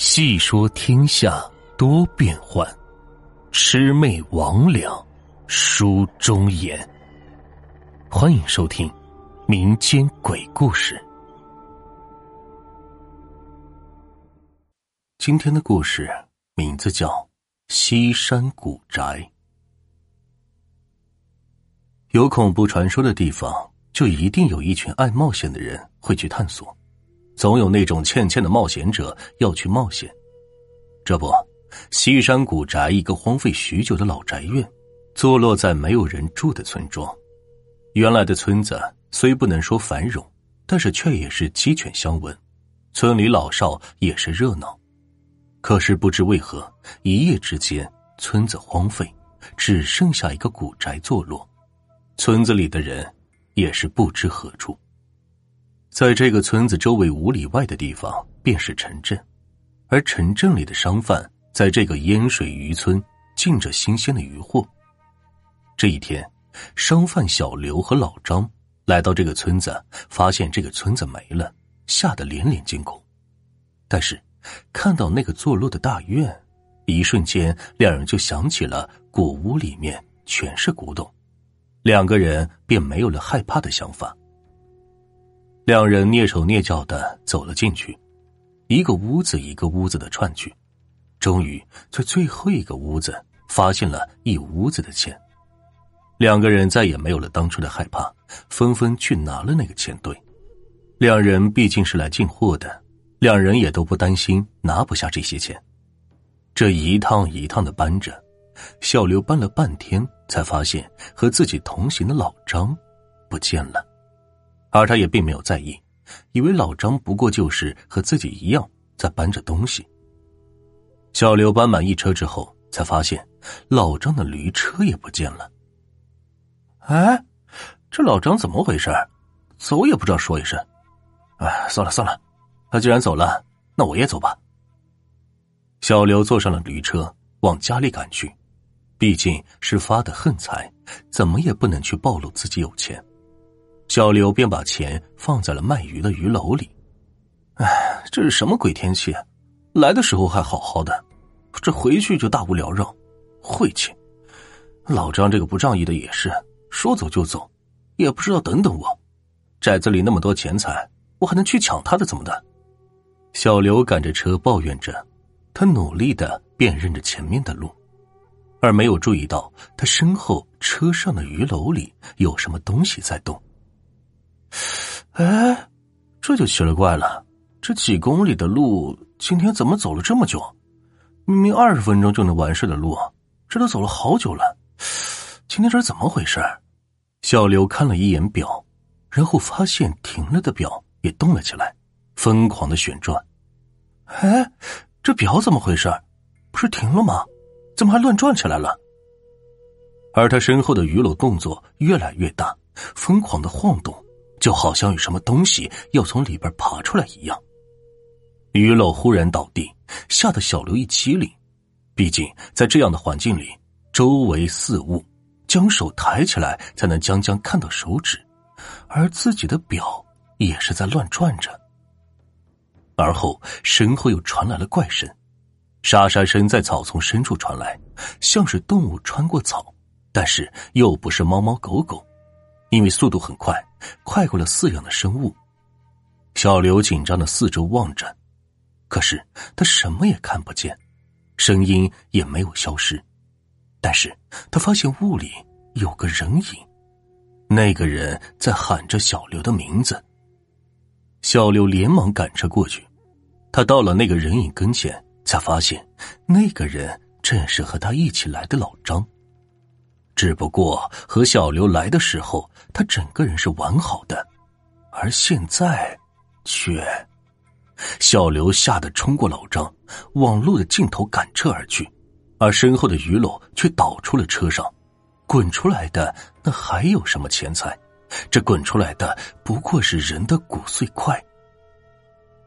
细说天下多变幻，魑魅魍魉书中言。欢迎收听民间鬼故事。今天的故事名字叫《西山古宅》。有恐怖传说的地方，就一定有一群爱冒险的人会去探索。总有那种欠欠的冒险者要去冒险。这不，西山古宅一个荒废许久的老宅院，坐落在没有人住的村庄。原来的村子虽不能说繁荣，但是却也是鸡犬相闻，村里老少也是热闹。可是不知为何，一夜之间村子荒废，只剩下一个古宅坐落，村子里的人也是不知何处。在这个村子周围五里外的地方，便是城镇，而城镇里的商贩在这个烟水渔村进着新鲜的渔货。这一天，商贩小刘和老张来到这个村子，发现这个村子没了，吓得连连惊恐。但是，看到那个坐落的大院，一瞬间，两人就想起了古屋里面全是古董，两个人便没有了害怕的想法。两人蹑手蹑脚的走了进去，一个屋子一个屋子的串去，终于在最后一个屋子发现了一屋子的钱。两个人再也没有了当初的害怕，纷纷去拿了那个钱堆。两人毕竟是来进货的，两人也都不担心拿不下这些钱。这一趟一趟的搬着，小刘搬了半天，才发现和自己同行的老张不见了。而他也并没有在意，以为老张不过就是和自己一样在搬着东西。小刘搬满一车之后，才发现老张的驴车也不见了。哎，这老张怎么回事？走也不知道说一声。哎，算了算了，他既然走了，那我也走吧。小刘坐上了驴车，往家里赶去。毕竟是发的横财，怎么也不能去暴露自己有钱。小刘便把钱放在了卖鱼的鱼篓里。哎，这是什么鬼天气？来的时候还好好的，这回去就大无聊绕，晦气！老张这个不仗义的也是，说走就走，也不知道等等我。寨子里那么多钱财，我还能去抢他的怎么的？小刘赶着车抱怨着，他努力的辨认着前面的路，而没有注意到他身后车上的鱼篓里有什么东西在动。哎，这就奇了怪了，这几公里的路，今天怎么走了这么久？明明二十分钟就能完事的路，这都走了好久了。今天这是怎么回事？小刘看了一眼表，然后发现停了的表也动了起来，疯狂的旋转。哎，这表怎么回事？不是停了吗？怎么还乱转起来了？而他身后的鱼篓动作越来越大，疯狂的晃动。就好像有什么东西要从里边爬出来一样，鱼篓忽然倒地，吓得小刘一激灵。毕竟在这样的环境里，周围四雾，将手抬起来才能将将看到手指，而自己的表也是在乱转着。而后身后又传来了怪声，沙沙声在草丛深处传来，像是动物穿过草，但是又不是猫猫狗狗。因为速度很快，快过了饲养的生物。小刘紧张的四周望着，可是他什么也看不见，声音也没有消失。但是他发现雾里有个人影，那个人在喊着小刘的名字。小刘连忙赶车过去，他到了那个人影跟前，才发现那个人正是和他一起来的老张。只不过和小刘来的时候，他整个人是完好的，而现在，却……小刘吓得冲过老张，往路的尽头赶车而去，而身后的鱼篓却倒出了车上，滚出来的那还有什么钱财？这滚出来的不过是人的骨碎块。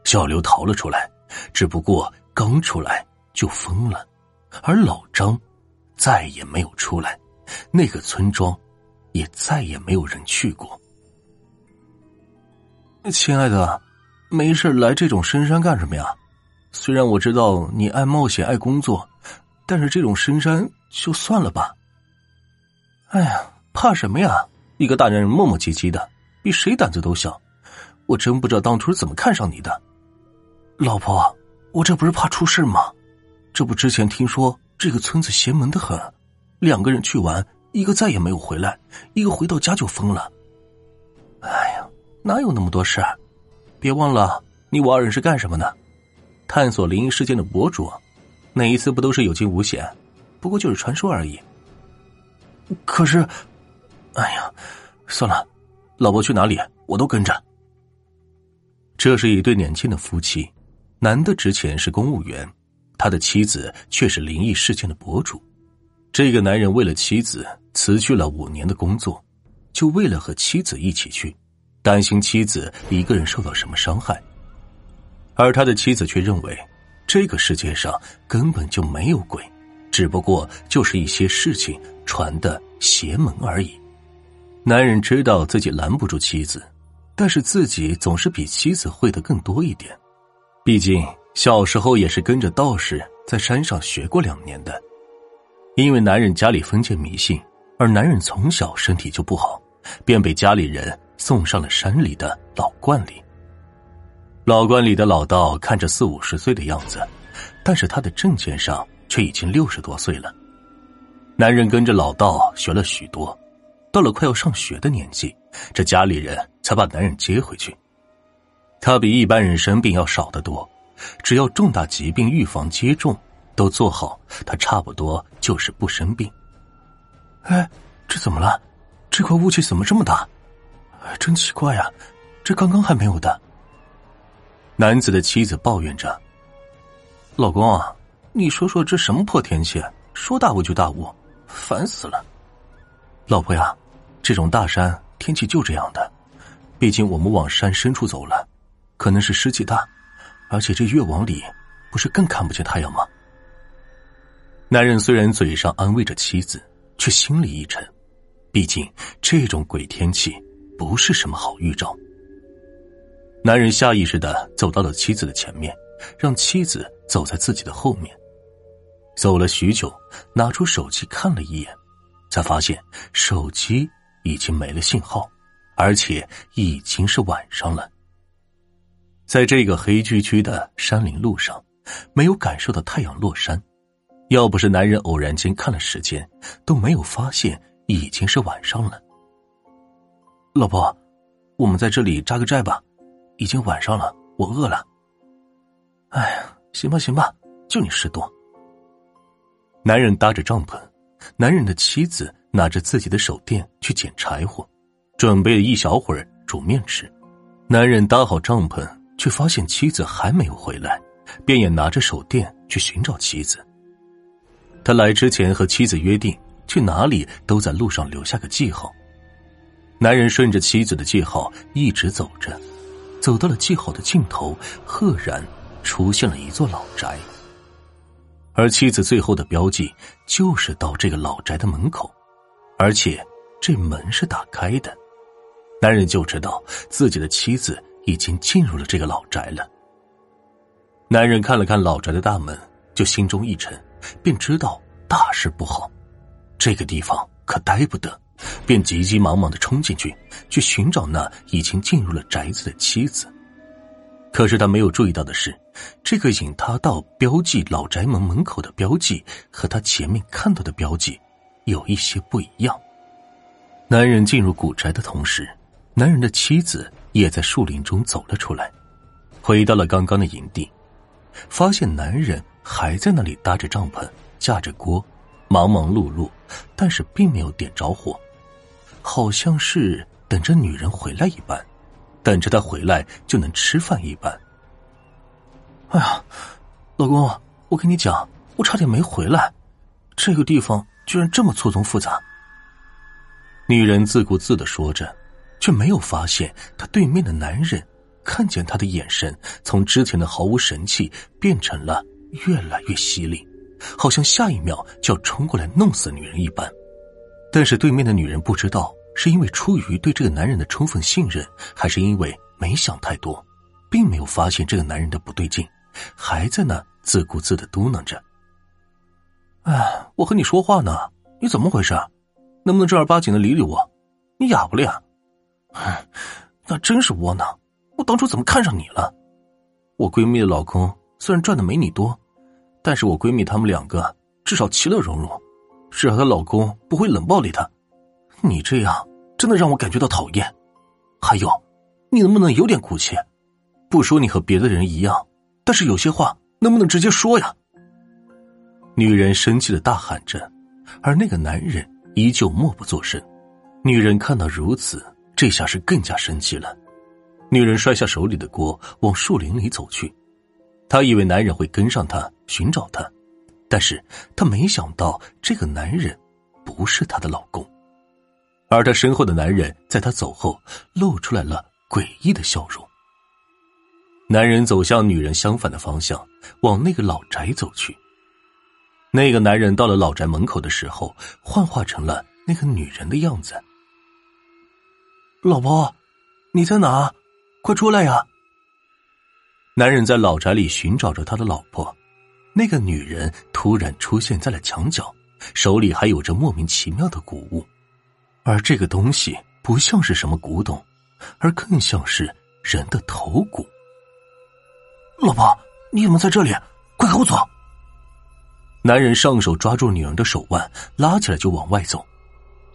小刘逃了出来，只不过刚出来就疯了，而老张再也没有出来。那个村庄，也再也没有人去过。亲爱的，没事来这种深山干什么呀？虽然我知道你爱冒险爱工作，但是这种深山就算了吧。哎呀，怕什么呀？一个大男人磨磨唧唧的，比谁胆子都小。我真不知道当初是怎么看上你的，老婆，我这不是怕出事吗？这不之前听说这个村子邪门的很，两个人去玩，一个再也没有回来，一个回到家就疯了。哎呀，哪有那么多事儿？别忘了，你我二人是干什么的？探索灵异事件的博主，哪一次不都是有惊无险？不过就是传说而已。可是，哎呀，算了，老婆去哪里，我都跟着。这是一对年轻的夫妻，男的之前是公务员，他的妻子却是灵异事件的博主。这个男人为了妻子辞去了五年的工作，就为了和妻子一起去，担心妻子一个人受到什么伤害。而他的妻子却认为，这个世界上根本就没有鬼，只不过就是一些事情传的邪门而已。男人知道自己拦不住妻子。但是自己总是比妻子会的更多一点，毕竟小时候也是跟着道士在山上学过两年的。因为男人家里封建迷信，而男人从小身体就不好，便被家里人送上了山里的老观里。老观里的老道看着四五十岁的样子，但是他的证件上却已经六十多岁了。男人跟着老道学了许多。到了快要上学的年纪，这家里人才把男人接回去。他比一般人生病要少得多，只要重大疾病预防接种都做好，他差不多就是不生病。哎，这怎么了？这块雾气怎么这么大？真奇怪呀，这刚刚还没有的。男子的妻子抱怨着：“老公啊，你说说这什么破天气？说大雾就大雾，烦死了。”老婆呀。这种大山天气就这样的，毕竟我们往山深处走了，可能是湿气大，而且这越往里，不是更看不见太阳吗？男人虽然嘴上安慰着妻子，却心里一沉，毕竟这种鬼天气不是什么好预兆。男人下意识的走到了妻子的前面，让妻子走在自己的后面，走了许久，拿出手机看了一眼，才发现手机。已经没了信号，而且已经是晚上了。在这个黑黢黢的山林路上，没有感受到太阳落山。要不是男人偶然间看了时间，都没有发现已经是晚上了。老婆，我们在这里扎个寨吧，已经晚上了，我饿了。哎呀，行吧行吧，就你事多。男人搭着帐篷，男人的妻子。拿着自己的手电去捡柴火，准备了一小会儿煮面吃。男人搭好帐篷，却发现妻子还没有回来，便也拿着手电去寻找妻子。他来之前和妻子约定，去哪里都在路上留下个记号。男人顺着妻子的记号一直走着，走到了记号的尽头，赫然出现了一座老宅。而妻子最后的标记就是到这个老宅的门口。而且，这门是打开的，男人就知道自己的妻子已经进入了这个老宅了。男人看了看老宅的大门，就心中一沉，便知道大事不好，这个地方可待不得，便急急忙忙的冲进去，去寻找那已经进入了宅子的妻子。可是他没有注意到的是，这个引他到标记老宅门门口的标记，和他前面看到的标记。有一些不一样。男人进入古宅的同时，男人的妻子也在树林中走了出来，回到了刚刚的营地，发现男人还在那里搭着帐篷，架着锅，忙忙碌碌，但是并没有点着火，好像是等着女人回来一般，等着她回来就能吃饭一般。哎呀，老公，我跟你讲，我差点没回来，这个地方。居然这么错综复杂。女人自顾自的说着，却没有发现她对面的男人看见她的眼神从之前的毫无神气变成了越来越犀利，好像下一秒就要冲过来弄死女人一般。但是对面的女人不知道是因为出于对这个男人的充分信任，还是因为没想太多，并没有发现这个男人的不对劲，还在那自顾自的嘟囔着：“哎，我和你说话呢，你怎么回事？能不能正儿八经的理理我？你哑巴了呀？哎，那真是窝囊！我当初怎么看上你了？我闺蜜的老公虽然赚的没你多，但是我闺蜜他们两个至少其乐融融，至少她老公不会冷暴力她。你这样真的让我感觉到讨厌。还有，你能不能有点骨气？不说你和别的人一样，但是有些话能不能直接说呀？女人生气的大喊着，而那个男人依旧默不作声。女人看到如此，这下是更加生气了。女人摔下手里的锅，往树林里走去。她以为男人会跟上她寻找她，但是她没想到这个男人不是她的老公，而她身后的男人在她走后露出来了诡异的笑容。男人走向女人相反的方向，往那个老宅走去。那个男人到了老宅门口的时候，幻化成了那个女人的样子。老婆，你在哪？快出来呀！男人在老宅里寻找着他的老婆，那个女人突然出现在了墙角，手里还有着莫名其妙的古物，而这个东西不像是什么古董，而更像是人的头骨。老婆，你怎么在这里？快跟我走！男人上手抓住女人的手腕，拉起来就往外走。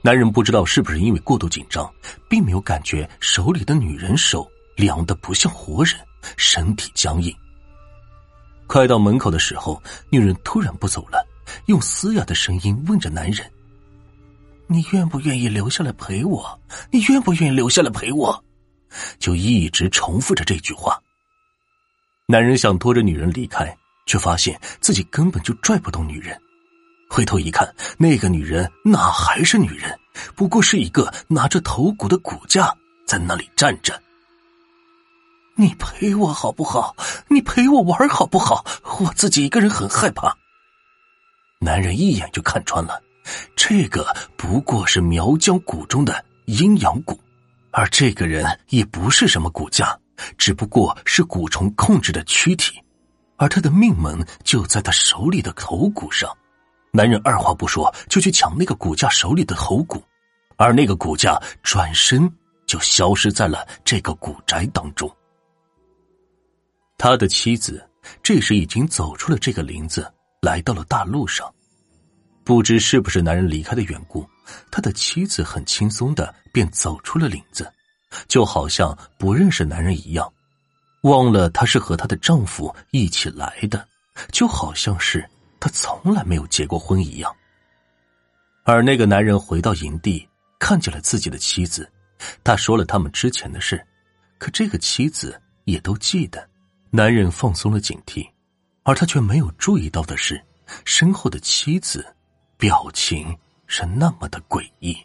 男人不知道是不是因为过度紧张，并没有感觉手里的女人手凉的不像活人，身体僵硬。快到门口的时候，女人突然不走了，用嘶哑的声音问着男人：“你愿不愿意留下来陪我？你愿不愿意留下来陪我？”就一直重复着这句话。男人想拖着女人离开，却发现自己根本就拽不动女人。回头一看，那个女人哪还是女人，不过是一个拿着头骨的骨架在那里站着。你陪我好不好？你陪我玩好不好？我自己一个人很害怕。男人一眼就看穿了，这个不过是苗疆谷中的阴阳骨，而这个人也不是什么骨架。只不过是蛊虫控制的躯体，而他的命门就在他手里的头骨上。男人二话不说就去抢那个骨架手里的头骨，而那个骨架转身就消失在了这个古宅当中。他的妻子这时已经走出了这个林子，来到了大路上。不知是不是男人离开的缘故，他的妻子很轻松的便走出了林子。就好像不认识男人一样，忘了他是和她的丈夫一起来的，就好像是他从来没有结过婚一样。而那个男人回到营地，看见了自己的妻子，他说了他们之前的事，可这个妻子也都记得。男人放松了警惕，而他却没有注意到的是，身后的妻子表情是那么的诡异。